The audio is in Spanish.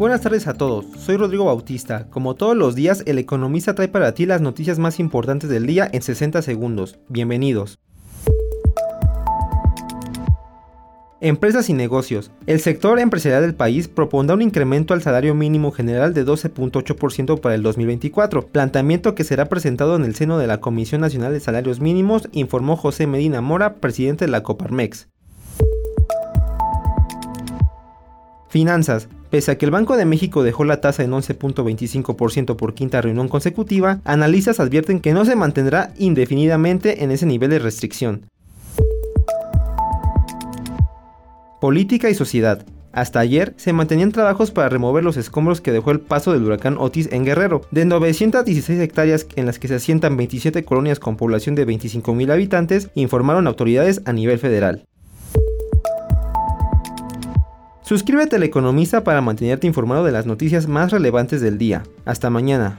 Buenas tardes a todos, soy Rodrigo Bautista. Como todos los días, el economista trae para ti las noticias más importantes del día en 60 segundos. Bienvenidos. Empresas y negocios. El sector empresarial del país propondrá un incremento al salario mínimo general de 12.8% para el 2024, planteamiento que será presentado en el seno de la Comisión Nacional de Salarios Mínimos, informó José Medina Mora, presidente de la Coparmex. Finanzas. Pese a que el Banco de México dejó la tasa en 11.25% por quinta reunión consecutiva, analistas advierten que no se mantendrá indefinidamente en ese nivel de restricción. Política y sociedad. Hasta ayer se mantenían trabajos para remover los escombros que dejó el paso del huracán Otis en Guerrero. De 916 hectáreas en las que se asientan 27 colonias con población de 25.000 habitantes, informaron autoridades a nivel federal. Suscríbete al Economista para mantenerte informado de las noticias más relevantes del día. Hasta mañana.